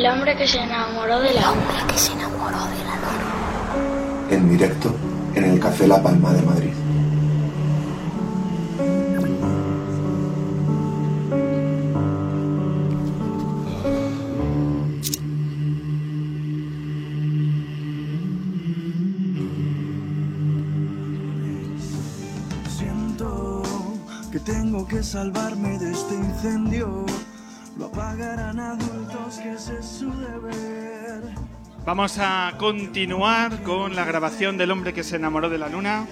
El hombre que se enamoró de la El hombre que se enamoró de la luna. En directo en el Café La Palma de Madrid. Siento que tengo que salvarme de este incendio. Vamos a continuar con la grabación del hombre que se enamoró de la luna.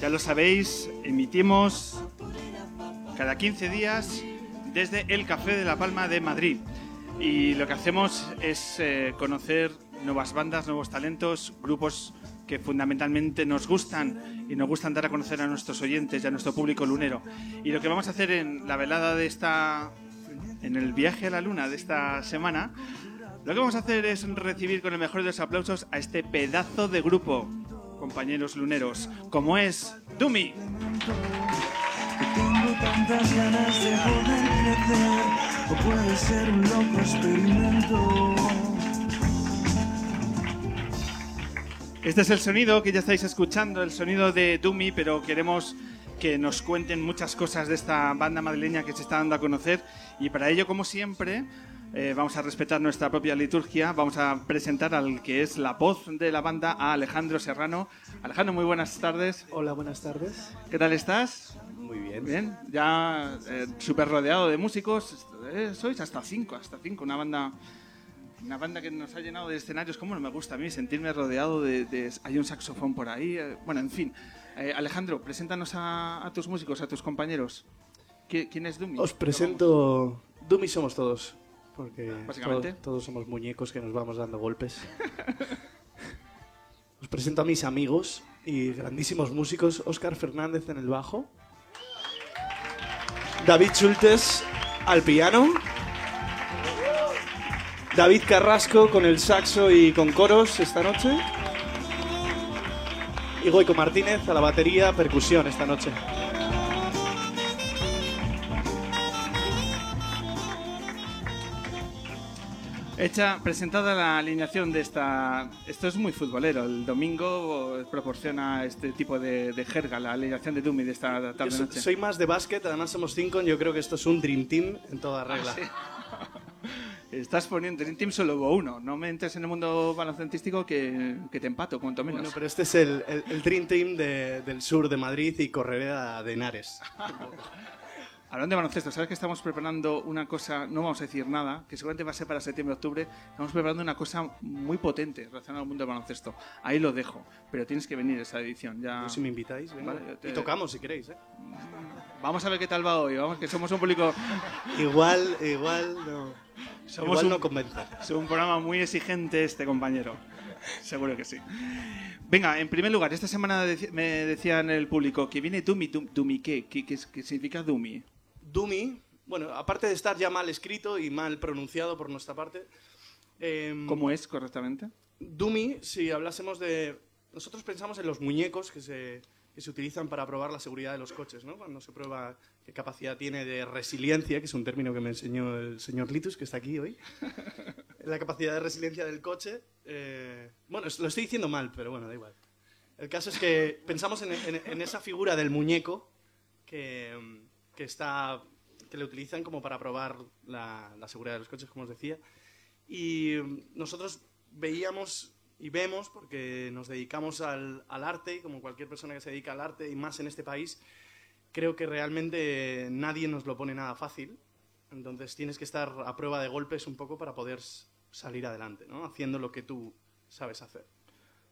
Ya lo sabéis, emitimos cada 15 días desde el Café de la Palma de Madrid. Y lo que hacemos es eh, conocer nuevas bandas, nuevos talentos, grupos que fundamentalmente nos gustan y nos gustan dar a conocer a nuestros oyentes y a nuestro público lunero. Y lo que vamos a hacer en la velada de esta, en el viaje a la luna de esta semana, lo que vamos a hacer es recibir con el mejor de los aplausos a este pedazo de grupo, compañeros luneros, como es Dumi. Que tengo tantas ganas de poder crecer. O puede ser un loco experimento. Este es el sonido que ya estáis escuchando, el sonido de Dumi, pero queremos que nos cuenten muchas cosas de esta banda madrileña que se está dando a conocer y para ello, como siempre, eh, vamos a respetar nuestra propia liturgia, vamos a presentar al que es la voz de la banda, a Alejandro Serrano. Alejandro, muy buenas tardes. Hola, buenas tardes. ¿Qué tal estás? Muy bien. Bien, ya eh, súper rodeado de músicos, eh, sois hasta cinco, hasta cinco, una banda... Una banda que nos ha llenado de escenarios, como no me gusta a mí sentirme rodeado de, de- Hay un saxofón por ahí. eh, bueno, en fin. Eh, Alejandro, preséntanos a, a tus músicos, a tus compañeros. ¿Qui- ¿Quién es Dumi? Os presento... Dumi somos todos. Porque Básicamente. to- todos somos muñecos que nos vamos dando golpes. Os presento a mis amigos y grandísimos músicos. Óscar Fernández en el bajo. David Schultes al piano. David Carrasco con el saxo y con coros esta noche. Y Goico Martínez a la batería, percusión esta noche. Hecha, presentada la alineación de esta... Esto es muy futbolero. El domingo proporciona este tipo de, de jerga, la alineación de Dumi de esta tarde-noche. soy más de básquet, además somos cinco, yo creo que esto es un Dream Team en toda regla. Estás poniendo en Team solo hubo uno. No me entres en el mundo balocentístico que, que te empato, cuanto menos. Bueno, pero este es el, el- el Dream Team de- del sur de Madrid y correré a de Henares. Hablando de baloncesto, ¿sabes que estamos preparando una cosa, no vamos a decir nada, que seguramente va a ser para septiembre-octubre, estamos preparando una cosa muy potente relacionada al mundo del baloncesto. Ahí lo dejo, pero tienes que venir a esa edición. Ya... Si me invitáis, venga. Vale, yo te- Y tocamos si queréis, ¿eh? Vamos a ver qué tal va hoy, vamos, que somos un público... Igual, igual no. Somos igual un- no convence. Es un programa muy exigente este compañero. Seguro que sí. Venga, en primer lugar, esta semana me decían el público que viene Dumi. Dum- ¿Dumi qué? ¿Qué, qué, qué significa Dumi? Dumi, bueno, aparte de estar ya mal escrito y mal pronunciado por nuestra parte, em, ¿Cómo es correctamente? Dumi, si hablásemos de... Nosotros pensamos en los muñecos que se, que se utilizan para probar la seguridad de los coches, ¿no? Cuando se prueba qué capacidad tiene de resiliencia, que es un término que me enseñó el señor Litus, que está aquí hoy. la capacidad de resiliencia del coche. eh, bueno, lo estoy diciendo mal, pero bueno, da igual. El caso es que pensamos en, en- en esa figura del muñeco que, que está que le utilizan como para probar la, la seguridad de los coches, como os decía. Y nosotros veíamos y vemos, porque nos dedicamos al, al arte, como cualquier persona que se dedica al arte, y más en este país, creo que realmente nadie nos lo pone nada fácil. Entonces tienes que estar a prueba de golpes un poco para poder salir adelante, ¿no? Haciendo lo que tú sabes hacer.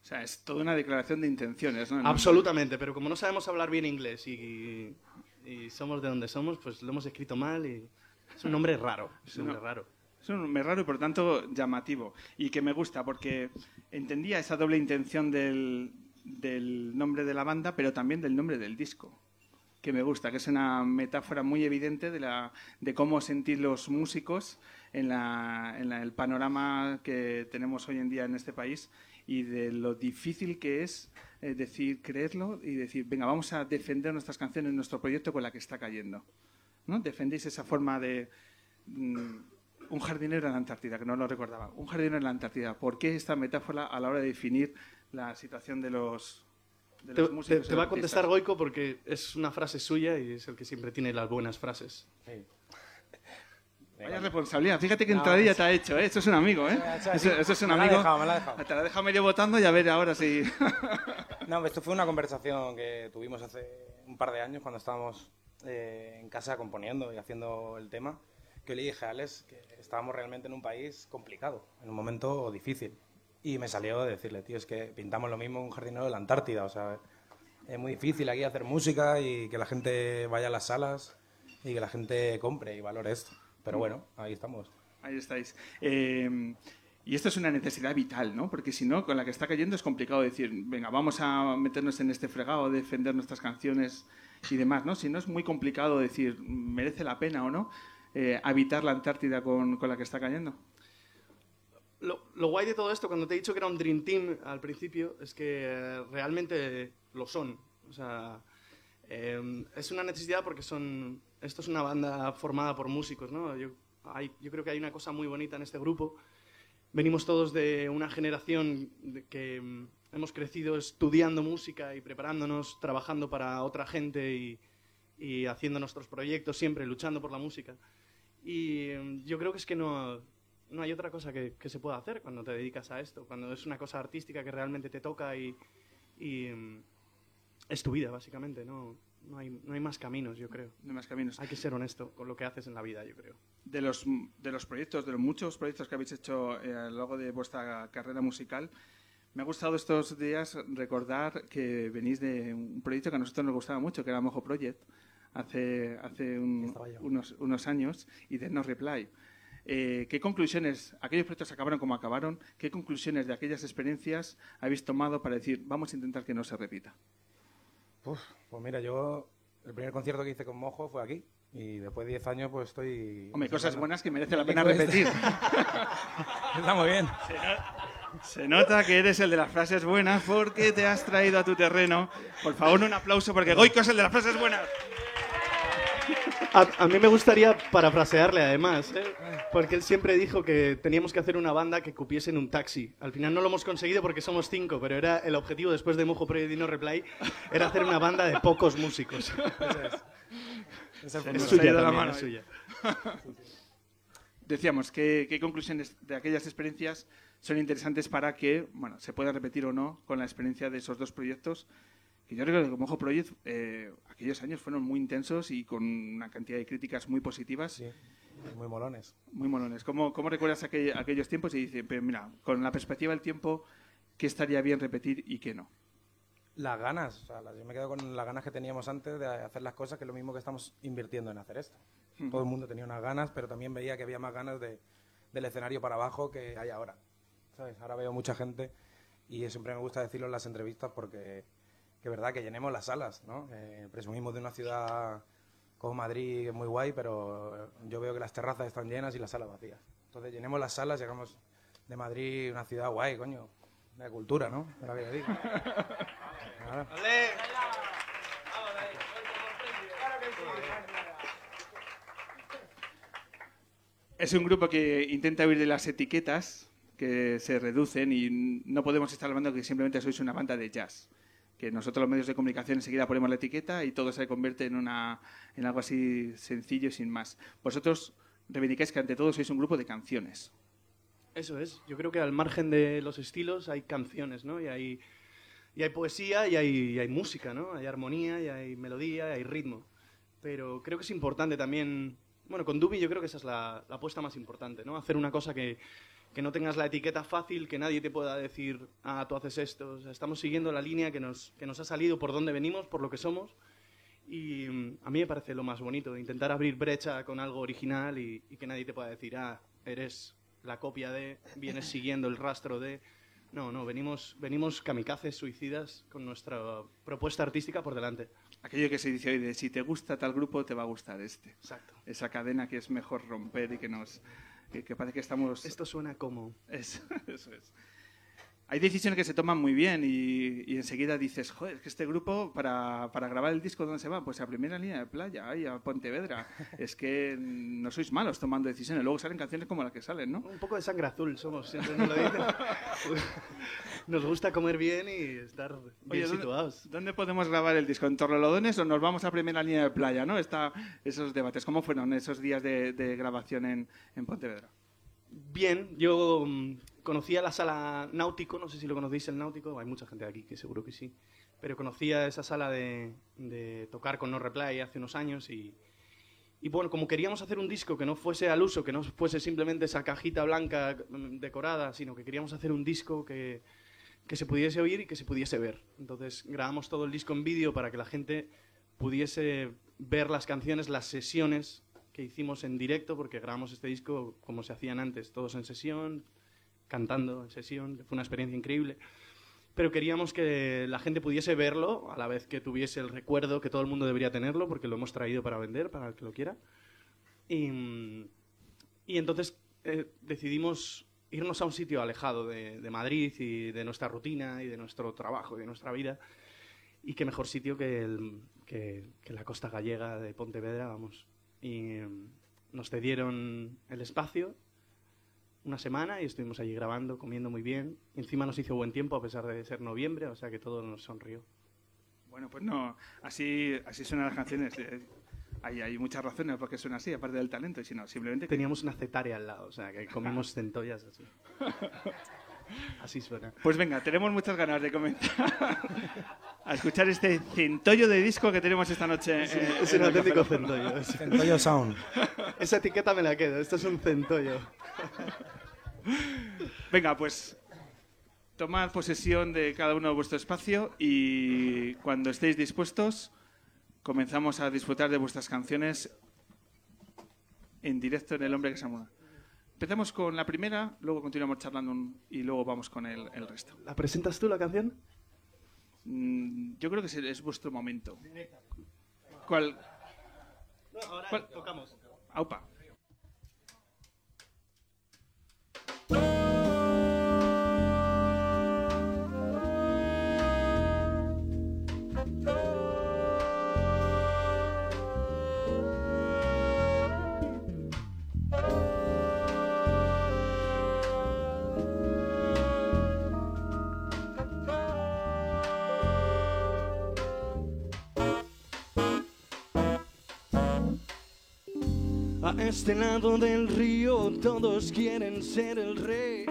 O sea, es toda una declaración de intenciones, ¿no? Absolutamente, pero como no sabemos hablar bien inglés y, y somos de donde somos, pues lo hemos escrito mal y es un nombre raro, es un nombre No. raro. Es un nombre raro y por tanto llamativo. Y que me gusta porque entendía esa doble intención del, nombre de la banda, pero también del nombre del disco. Que me gusta, que es una metáfora muy evidente de, cómo sentir los músicos en, el panorama que tenemos hoy en día en este país y de lo difícil que es eh, decir, creerlo y decir, venga, vamos a defender nuestras canciones, nuestro proyecto con la que está cayendo. ¿no? Defendéis esa forma de, mm, un jardinero en la Antártida, que no lo recordaba. Un jardinero en la Antártida. ¿Por qué esta metáfora a la hora de definir la situación de los, de Te, los te- músicos? te va a contestar Goico porque es una frase suya y es el que siempre tiene las buenas frases. Sí. Vaya responsabilidad. Fíjate que No, entradilla es- te ha hecho, ¿eh? Eso es un amigo, ¿eh? Eso- Eso, eso es un me la ha amigo. dejado, me la ha dejado. Te la deja medio votando y a ver ahora si... No, esto fue una conversación que tuvimos hace un par de años cuando estábamos eh, en casa componiendo y haciendo el tema, que le dije a Alex que estábamos realmente en un país complicado, en un momento difícil. Y me salió de decirle, tío, es que pintamos lo mismo en un jardinero de la Antártida, o sea, es muy difícil aquí hacer música y que la gente vaya a las salas y que la gente compre y valore esto. Pero bueno, ahí estamos. Ahí estáis. Eh, y esto es una necesidad vital, ¿no? Porque si no, con la que está cayendo es complicado decir, venga, vamos a meternos en este fregado, defender nuestras canciones y demás, ¿no? Si no, es muy complicado decir, ¿merece la pena o no eh, habitar la Antártida con, con la que está cayendo? Lo, lo guay de todo esto, cuando te he dicho que era un Dream Team al principio, es que eh, realmente lo son. O sea, eh, es una necesidad porque son. Esto es una banda formada por músicos, ¿no? Yo, hay- yo creo que hay una cosa muy bonita en este grupo. Venimos todos de una generación de que mm, hemos crecido estudiando música y preparándonos, trabajando para otra gente y, y haciendo nuestros proyectos siempre, luchando por la música. Y mm, yo creo que es que no, no hay otra cosa que, que se pueda hacer cuando te dedicas a esto, cuando es una cosa artística que realmente te toca y, y, mm, es tu vida, básicamente. No, no, hay, no hay más caminos, yo creo. No hay más caminos. Hay que ser honesto con lo que haces en la vida, yo creo. De los, de los proyectos, de los muchos proyectos que habéis hecho eh, a lo largo de vuestra carrera musical, me ha gustado estos días recordar que venís de un proyecto que a nosotros nos gustaba mucho, que era Mojo Project, hace, hace un- unos, unos años, y de No Reply. Eh, ¿Qué conclusiones, aquellos proyectos acabaron como acabaron, qué conclusiones de aquellas experiencias habéis tomado para decir, vamos a intentar que no se repita? Uf, pues mira, yo el primer concierto que hice con Mojo fue aquí. Y después de 10 años pues estoy... Hombre, cosas buenas que merece la ¿Qué pena repetir. Está muy bien. Se nota que eres el de las frases buenas porque te has traído a tu terreno. Por favor, un aplauso porque Goico es el de las frases buenas. A, a mí me gustaría parafrasearle además, ¿eh? porque él siempre dijo que teníamos que hacer una banda que cupiese en un taxi. Al final no lo hemos conseguido porque somos cinco, pero era el objetivo después de Mojo Project y No Reply, era hacer una banda de pocos músicos. Es suya la también, mano es suya. Decíamos, ¿qué, qué conclusiones de aquellas experiencias son interesantes para que bueno, se puedan repetir o no con la experiencia de esos dos proyectos? Que yo creo que como Ojo Project, eh, aquellos años fueron muy intensos y con una cantidad de críticas muy positivas, Sí, muy molones. muy molones. ¿Cómo, cómo recuerdas aquel- aquellos tiempos y dices, pero mira, con la perspectiva del tiempo, ¿qué estaría bien repetir y qué no? Las ganas, o sea, yo me quedo con las ganas que teníamos antes de hacer las cosas, que es lo mismo que estamos invirtiendo en hacer esto. Todo el mundo tenía unas ganas, pero también veía que había más ganas de, del escenario para abajo que hay ahora. ¿Sabes? Ahora veo mucha gente y siempre me gusta decirlo en las entrevistas porque que es verdad que llenemos las salas, ¿no? Eh, presumimos de una ciudad como Madrid, que es muy guay, pero yo veo que las terrazas están llenas y las salas vacías. Entonces llenemos las salas, llegamos de Madrid, una ciudad guay, coño, de cultura, ¿no? Era lo que yo digo. Claro. Es un grupo que intenta huir de las etiquetas que se reducen y no podemos estar hablando que simplemente sois una banda de jazz. Que nosotros los medios de comunicación enseguida ponemos la etiqueta y todo se convierte en, una, en algo así sencillo y sin más. Vosotros reivindicáis que ante todo sois un grupo de canciones. Eso es. Yo creo que al margen de los estilos hay canciones, ¿no? Y hay, y hay poesía y hay, y hay música, ¿no? Hay armonía y hay melodía y hay ritmo. Pero creo que es importante también... Bueno, con Dubi yo creo que esa es la, la apuesta más importante, ¿no? Hacer una cosa que, que no tengas la etiqueta fácil, que nadie te pueda decir, ah, tú haces esto. O sea, estamos siguiendo la línea que nos, que nos ha salido por dónde venimos, por lo que somos. Y mm, a mí me parece lo más bonito, intentar abrir brecha con algo original y, y que nadie te pueda decir, ah, eres la copia de, vienes siguiendo el rastro de... No, no, venimos, venimos kamikazes, suicidas, con nuestra propuesta artística por delante. Aquello que se dice hoy de si te gusta tal grupo, te va a gustar este. Exacto. Esa cadena que es mejor romper y que nos... que, que parece que estamos... Esto suena como... Es- eso es. Hay decisiones que se toman muy bien y, y enseguida dices, joder, es que este grupo para, para grabar el disco, ¿dónde se va? Pues a primera línea de playa, ahí a Pontevedra. es que no sois malos tomando decisiones. Luego salen canciones como las que salen, ¿no? Un poco de sangre azul somos, siempre nos lo dicen. nos gusta comer bien y estar bien Oye, ¿dónde, situados. dónde podemos grabar el disco? ¿En Torrelodones o nos vamos a primera línea de playa? ¿no? Está esos debates. ¿Cómo fueron esos días de, de grabación en, en Pontevedra? Bien, yo mm, conocía la sala Náutico, no sé si lo conocéis el Náutico, hay mucha gente aquí que seguro que sí, pero conocía esa sala de, de tocar con No Replay hace unos años y, y bueno, como queríamos hacer un disco que no fuese al uso, que no fuese simplemente esa cajita blanca decorada, sino que queríamos hacer un disco que, que se pudiese oír y que se pudiese ver. Entonces grabamos todo el disco en vídeo para que la gente pudiese ver las canciones, las sesiones que hicimos en directo, porque grabamos este disco como se hacían antes, todos en sesión, cantando en sesión, que fue una experiencia increíble. Pero queríamos que la gente pudiese verlo, a la vez que tuviese el recuerdo que todo el mundo debería tenerlo, porque lo hemos traído para vender, para el que lo quiera. Y, y entonces eh, decidimos irnos a un sitio alejado de, de Madrid y de nuestra rutina y de nuestro trabajo y de nuestra vida. Y qué mejor sitio que, el, que, que la costa gallega de Pontevedra, vamos. Y eh, nos cedieron el espacio una semana y estuvimos allí grabando, comiendo muy bien. Encima nos hizo buen tiempo a pesar de ser noviembre, o sea que todo nos sonrió. Bueno, pues no, así, así suenan las canciones. Eh, Hay, hay muchas razones por qué suena así, aparte del talento, y si no, simplemente que Teníamos una cetaria al lado, o sea que comimos centollas así. Así suena. Pues venga, tenemos muchas ganas de comenzar a escuchar este centollo de disco que tenemos esta noche. Es, eh, es un auténtico centollo. Centollo Sound. Esa etiqueta me la quedo, esto es un centollo. Venga, pues tomad posesión de cada uno de vuestro espacio y cuando estéis dispuestos comenzamos a disfrutar de vuestras canciones en directo en El Hombre que se muda. Empezamos con la primera, luego continuamos charlando un- y luego vamos con el, el resto. ¿La presentas tú la canción? Mm, Yo creo que es, es vuestro momento. ¿Cuál? ahora ¿Cuál? tocamos. Aupa. Bye. A este lado del río todos quieren ser el rey.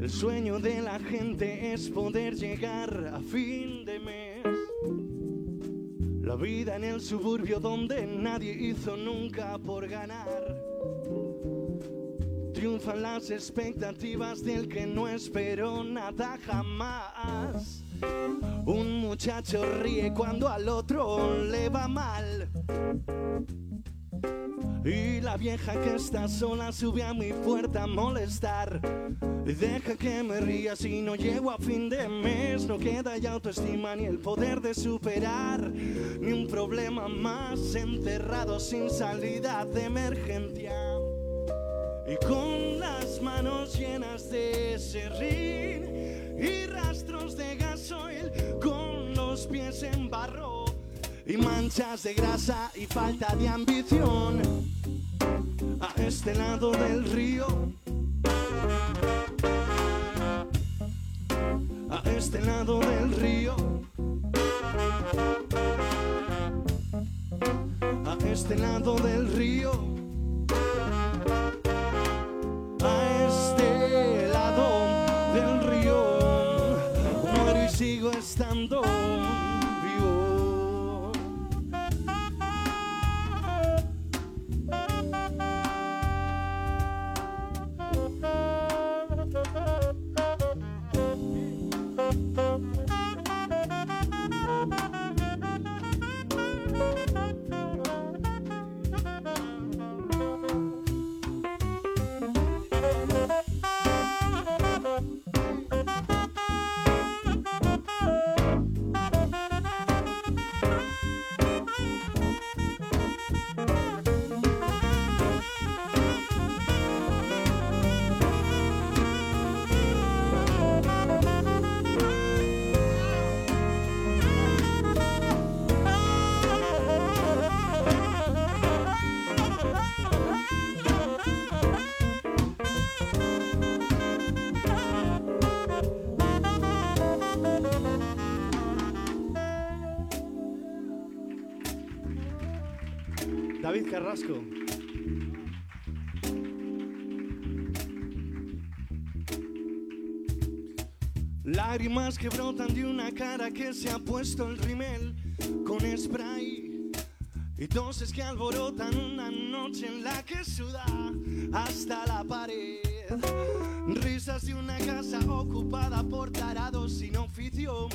El sueño de la gente es poder llegar a fin de mes. La vida en el suburbio donde nadie hizo nunca por ganar. Triunfan las expectativas del que no esperó nada jamás. Un muchacho ríe cuando al otro le va mal. Y la vieja que está sola sube a mi puerta a molestar. Deja que me ría si no llego a fin de mes. No queda ya autoestima ni el poder de superar. Ni un problema más enterrado sin salida de emergencia. Y con las manos llenas de serrín y rastros de gasoil, con los pies en barro y manchas de grasa y falta de ambición. A este lado del río, a este lado del río, a este lado del río. A este lado del río muero y sigo estando Carrasco. Lágrimas que brotan de una cara que se ha puesto el rimel con spray. Y toses que alborotan una noche en la que suda hasta la pared. Risas de una casa ocupada por tarados sin oficio.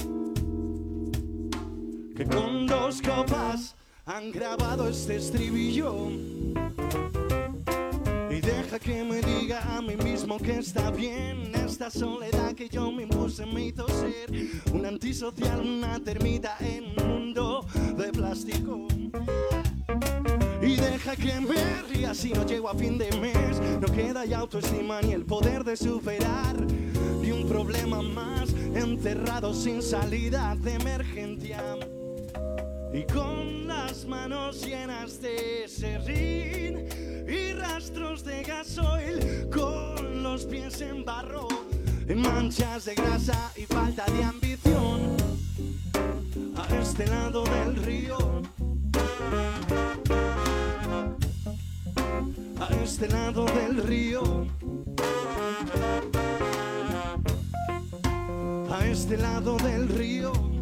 Que con dos copas han grabado este estribillo. Y deja que me diga a mí mismo que está bien esta soledad que yo me impuse me hizo ser un antisocial, una termita en un mundo de plástico. Y deja que me ría si no llego a fin de mes. No queda ya autoestima ni el poder de superar. Y un problema más encerrado sin salida de emergencia. Y con las manos llenas de serrín y rastros de gasoil, con los pies en barro, en manchas de grasa y falta de ambición. A este lado del río, a este lado del río, a este lado del río.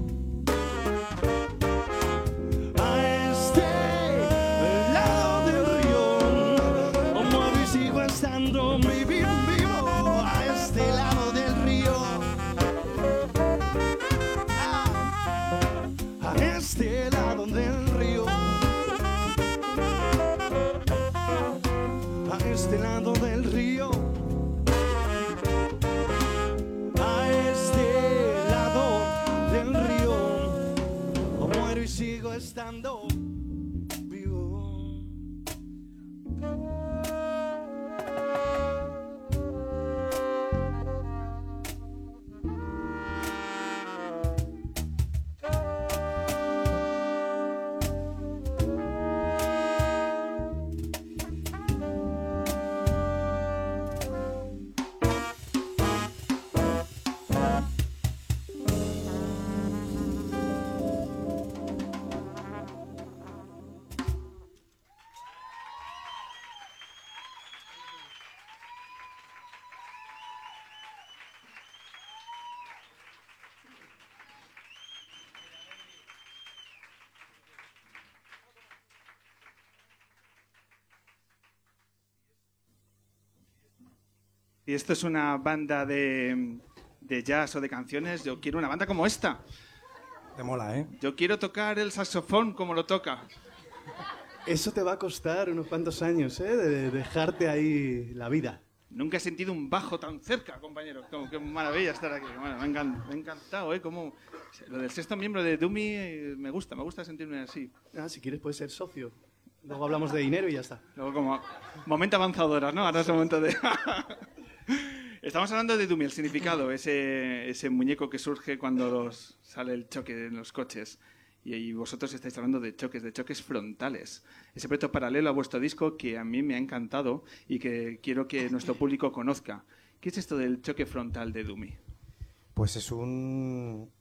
Este lado del río. A este lado del río, o muero y sigo estando Y esto es una banda de, de jazz o de canciones. Yo quiero una banda como esta. Te mola, ¿eh? Yo quiero tocar el saxofón como lo toca. Eso te va a costar unos cuantos años, ¿eh? De dejarte ahí la vida. Nunca he sentido un bajo tan cerca, compañero. Como, qué maravilla estar aquí. Bueno, me, ha me ha encantado, ¿eh? Como, lo del sexto miembro de Dumi eh, me gusta, me gusta sentirme así. Ah, si quieres puedes ser socio. Luego hablamos de dinero y ya está. Luego como momento avanzadoras, ¿no? Ahora es el momento de... Estamos hablando de Dumi, el significado, ese, muñeco que surge cuando sale el choque en los coches. Y, vosotros estáis hablando de choques, de choques frontales. Ese proyecto paralelo a vuestro disco que a mí me ha encantado y que quiero que nuestro público conozca. ¿Qué es esto del choque frontal de Dumi? Pues es un,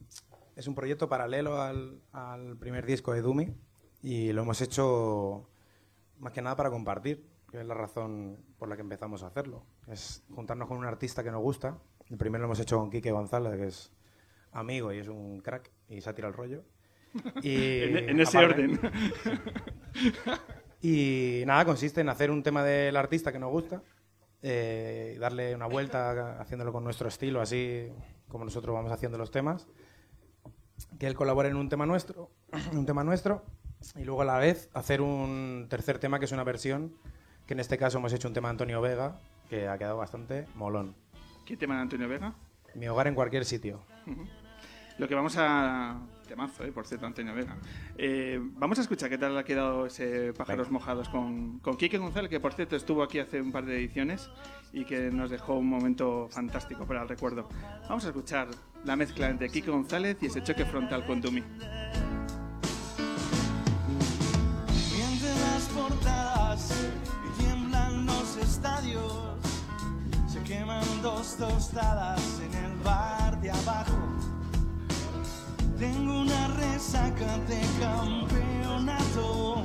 es un proyecto paralelo al, al primer disco de Dumi y lo hemos hecho más que nada para compartir, que es la razón por la que empezamos a hacerlo. Es juntarnos con un artista que nos gusta. El primero lo hemos hecho con Quique González, que es amigo y es un crack y se ha tirado el rollo. Y En, en ese aparte- orden. Y nada, consiste en hacer un tema del artista que nos gusta, eh, darle una vuelta haciéndolo con nuestro estilo, así como nosotros vamos haciendo los temas. Que él colabore en un tema nuestro, un tema nuestro, y luego a la vez hacer un tercer tema que es una versión, que en este caso hemos hecho un tema de Antonio Vega, que ha quedado bastante molón. ¿Qué tema de Antonio Vega? Mi hogar en cualquier sitio. Lo que vamos a... Temazo, eh, por cierto, Antonio Vega. Eh, vamos a escuchar qué tal ha quedado ese Pájaros Venga. Mojados con, con Quique González, que por cierto estuvo aquí hace un par de ediciones y que nos dejó un momento fantástico para el recuerdo. Vamos a escuchar la mezcla entre Quique González y ese choque frontal con Dumi. tostadas en el bar de abajo. Tengo una resaca de campeonato,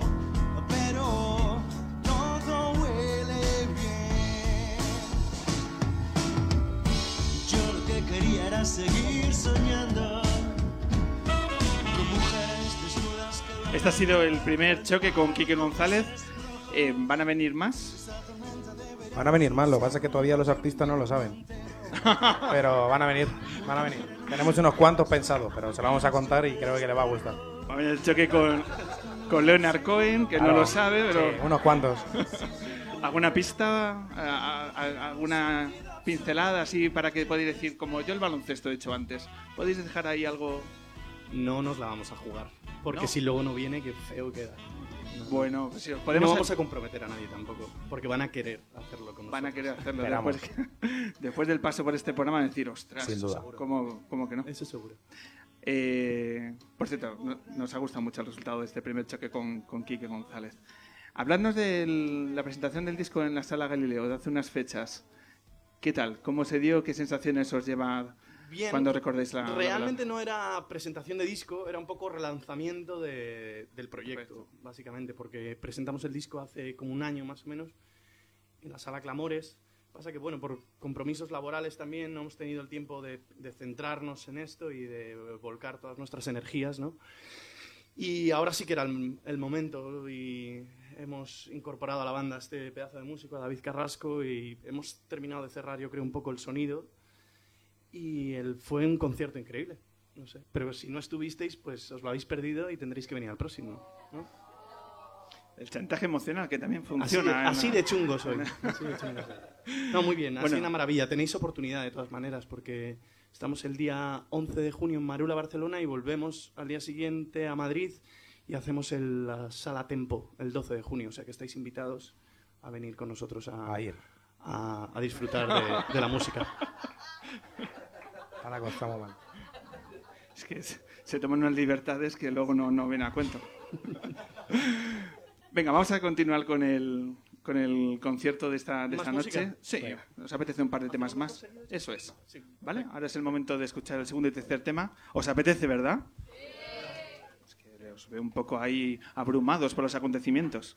pero todo huele bien. Yo lo que quería era seguir soñando. Este ha sido el primer choque con Quique González. Eh, ¿Van a venir más? Van a venir más, lo que pasa es que todavía los artistas no lo saben. Pero van a venir, van a venir. Tenemos unos cuantos pensados, pero se lo vamos a contar y creo que le va a gustar. Va a venir el choque con, con Leonard Cohen, que no Claro, lo sabe, pero sí, unos cuantos. ¿alguna pista? ¿A- a- a- ¿Alguna pincelada así para que podáis decir, como yo el baloncesto he hecho antes? ¿Podéis dejar ahí algo? No nos la vamos a jugar. Porque No. si luego no viene, qué feo queda. Bueno, pues si os no podemos vamos a comprometer a nadie tampoco. Porque van a querer hacerlo con nosotros. van a querer hacerlo después, después del paso por este programa van a decir, ostras, Sin duda. ¿cómo, cómo que no? Eso seguro. Eh, por cierto, no- nos ha gustado mucho el resultado de este primer choque con, con Quique González. Habladnos de la presentación del disco en la Sala Galileo de hace unas fechas. ¿Qué tal? ¿Cómo se dio? ¿Qué sensaciones os lleva Bien. cuando recordáis la... la Realmente no era presentación de disco, era un poco relanzamiento de- del proyecto, Correcto. básicamente, porque presentamos el disco hace como un año más o menos en la sala Clamores. Pasa que, bueno, por compromisos laborales también no hemos tenido el tiempo de, de centrarnos en esto y de volcar todas nuestras energías, ¿no? Y ahora sí que era el, el momento y hemos incorporado a la banda este pedazo de músico, a David Carrasco, y hemos terminado de cerrar, yo creo, un poco el sonido. Y el, fue un concierto increíble. No sé. Pero si no estuvisteis, pues os lo habéis perdido y tendréis que venir al próximo. ¿no? El chantaje emocional que también Así, funciona. así de chungo soy. Así. No, muy bien. Bueno. sido una maravilla. Tenéis oportunidad de todas maneras porque estamos el día 11 de junio en Marula, Barcelona y volvemos al día siguiente a Madrid y hacemos el, la Sala Tempo el 12 de junio. O sea que estáis invitados a venir con nosotros a, A ir. a- a disfrutar de, de la música. Ahora estamos mal. Es que se, toman unas libertades que luego no, no ven a cuento. Venga, vamos a continuar con el, con el concierto de esta, de ¿Más esta música? noche. Sí, ¿os apetece un par de temas más? Eso es. ¿Vale? Ahora es el momento de escuchar el segundo y tercer tema. ¿Os apetece, verdad? Es que os veo un poco ahí abrumados por los acontecimientos.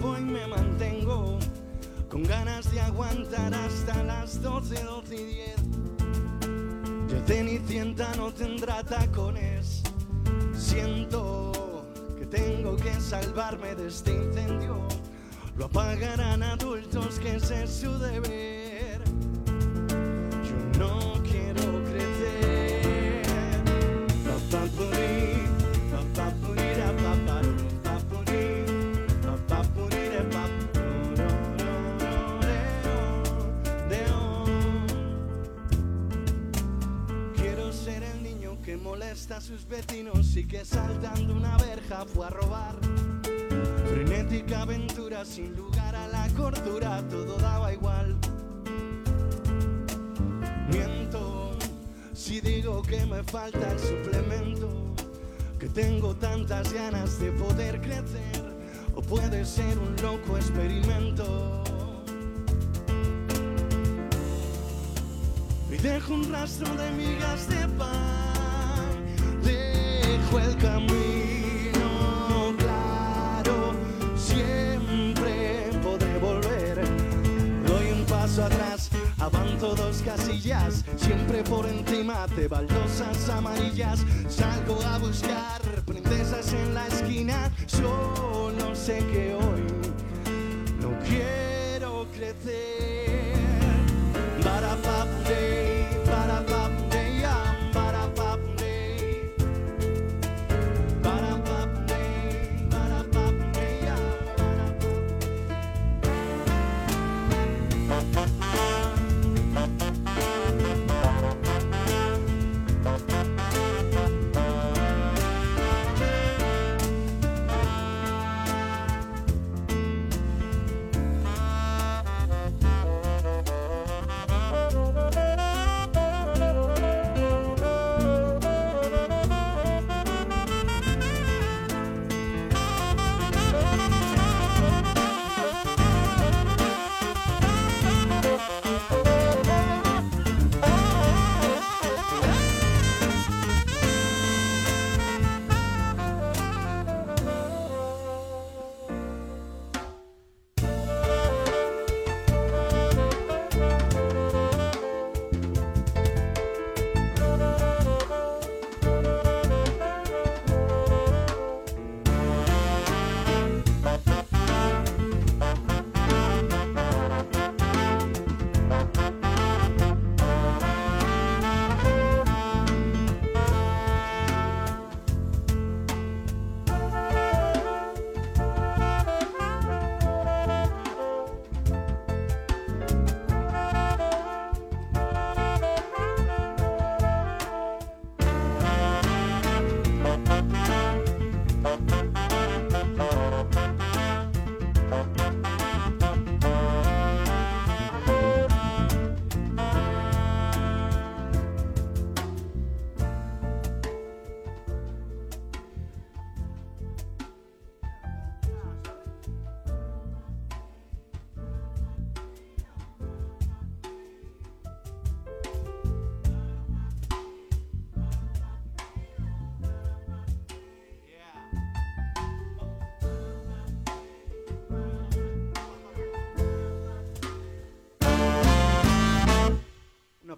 Vivo y me mantengo con ganas de aguantar hasta las 12, 12 y 10. Ya Cenicienta no tendrá tacones. Siento que tengo que salvarme de este incendio. Lo apagarán adultos que ese es su deber. Sus vecinos y que saltando una verja fue a robar. Frenética aventura sin lugar a la cordura, todo daba igual. Miento si digo que me falta el suplemento, que tengo tantas ganas de poder crecer, o puede ser un loco experimento. Y dejo un rastro de migas de pan, por encima de baldosas amarillas. Salgo a buscar princesas en la esquina, solo sé que hoy no quiero crecer.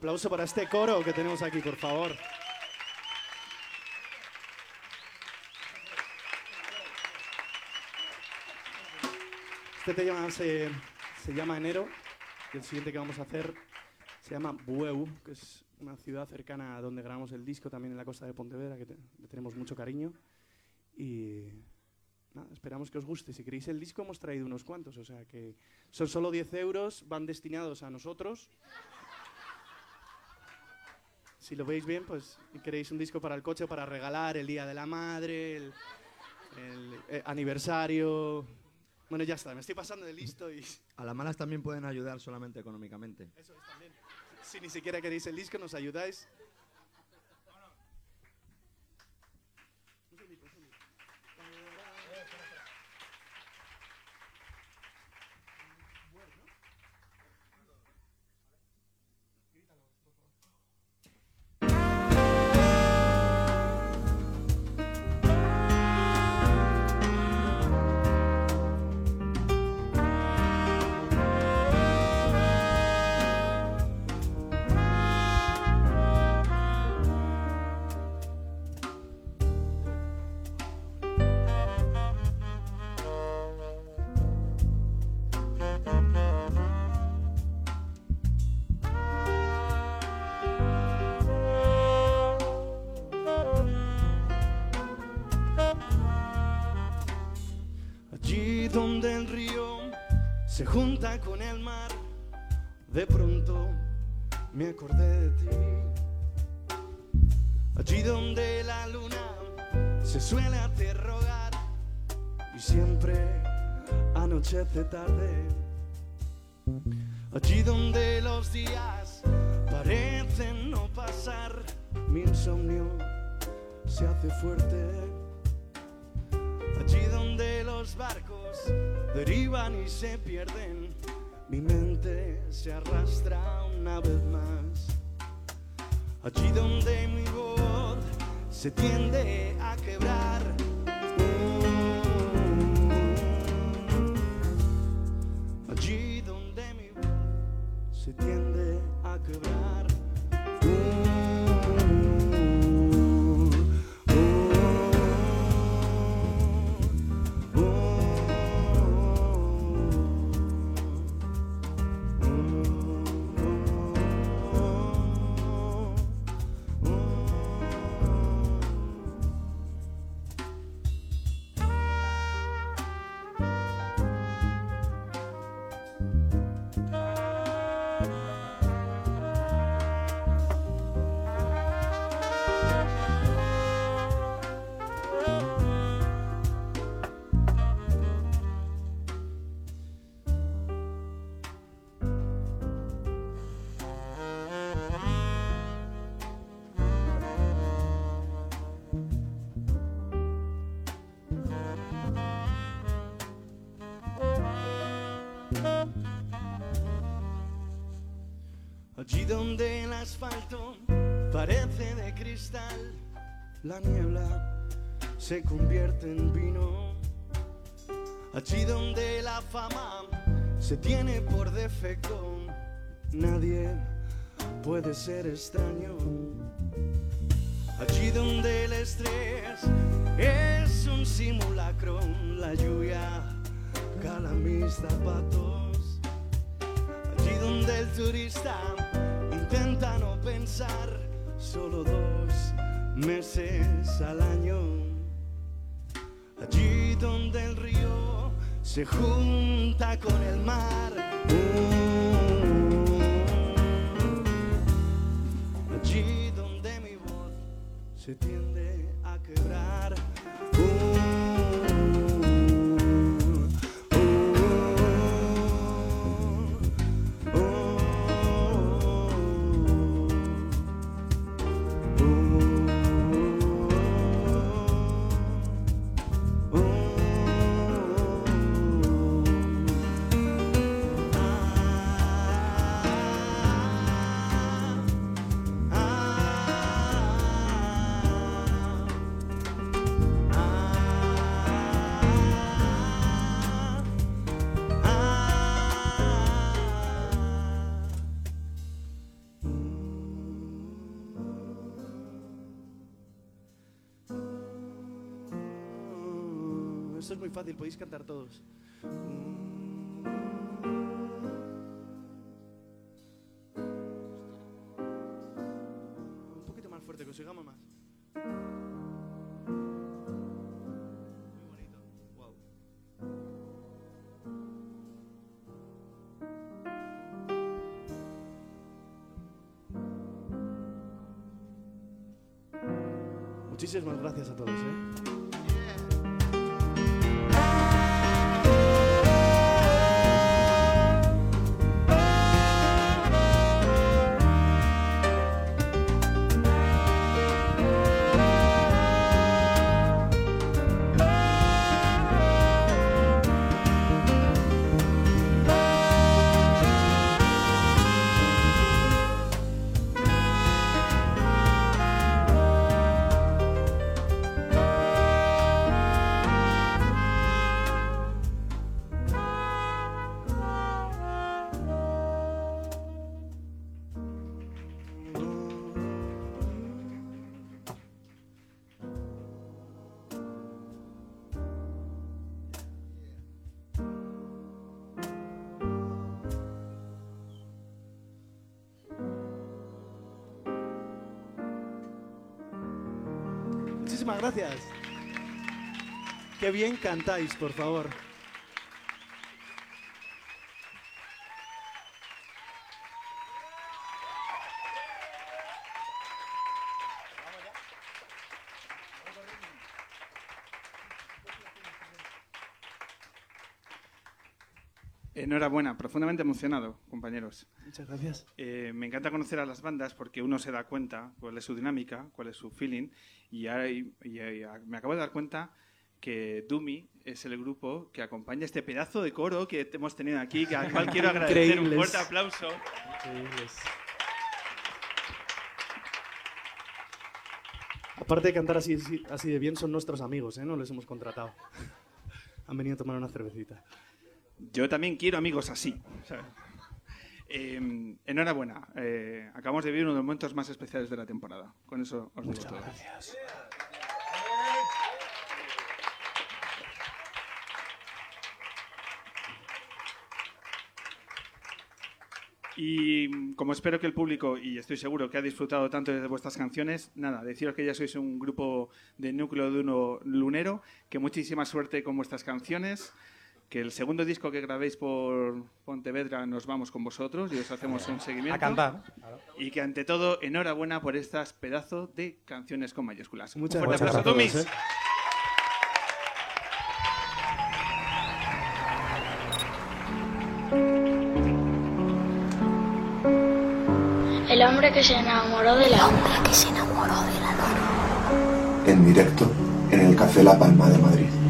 Aplauso para este coro que tenemos aquí, por favor. Este tema se, se llama Enero y el siguiente que vamos a hacer se llama Bueu, que es una ciudad cercana a donde grabamos el disco, también en la costa de Pontevedra, que te- le tenemos mucho cariño. Y nada, esperamos que os guste. Si queréis el disco hemos traído unos cuantos, o sea que son solo 10 euros, van destinados a nosotros. Si lo veis bien, pues queréis un disco para el coche, para regalar el Día de la Madre, el, el, eh, aniversario. Bueno, ya está, me estoy pasando de listo y A las malas también pueden ayudar solamente económicamente. eso es también. Si ni siquiera queréis el disco, nos ayudáis. Con el mar, de pronto me acordé de ti. Allí donde la luna se suele aterrogar y siempre anochece tarde. Allí donde los días parecen no pasar, mi insomnio se hace fuerte. Allí donde los barcos derivan y se pierden, mi mente se arrastra una vez más. Allí donde mi voz se tiende a quebrar. Allí donde mi voz se tiende a quebrar. Asfalto parece de cristal, la niebla se convierte en vino. Allí donde la fama se tiene por defecto, nadie puede ser extraño. Allí donde el estrés es un simulacro, la lluvia cala mis zapatos. Allí donde el turista intenta pensar, solo dos meses al año. Allí donde el río se junta con el mar. Allí donde mi voz se tiende a quebrar. Podéis cantar todos. Un poquito más fuerte, que os oigamos más. Muchísimas gracias a todos. ¿eh? Muchísimas gracias. Qué bien cantáis, por favor. Enhorabuena, profundamente emocionado, compañeros. Muchas gracias. Eh, me encanta conocer a las bandas porque uno se da cuenta cuál es su dinámica, cuál es su feeling, y, hay- y hay- me acabo de dar cuenta que Dumi es el grupo que acompaña este pedazo de coro que hemos tenido aquí, que al cual quiero agradecer un Increíbles. fuerte aplauso. Increíbles. Aparte de cantar así, así- así de bien, son nuestros amigos, ¿eh? No les hemos contratado. Han venido a tomar una cervecita. Yo también quiero amigos así. ¿sabes? Eh, enhorabuena. eh, acabamos de vivir uno de los momentos más especiales de la temporada. Con eso os digo todo. Y mm, como espero que el público, y estoy seguro que ha disfrutado tanto de vuestras canciones, nada, deciros que ya sois un grupo de núcleo de uno lunero, que muchísima suerte con vuestras canciones, que el segundo disco que grabéis por Pontevedra nos vamos con vosotros y os hacemos un seguimiento. A cantar. Y que ante todo, enhorabuena por estas pedazos de canciones con mayúsculas. Muchas un fuerte gracias a aplauso. ¿eh? El hombre que se enamoró de la hombre que se enamoró de la luna. En directo en el Café La Palma de Madrid.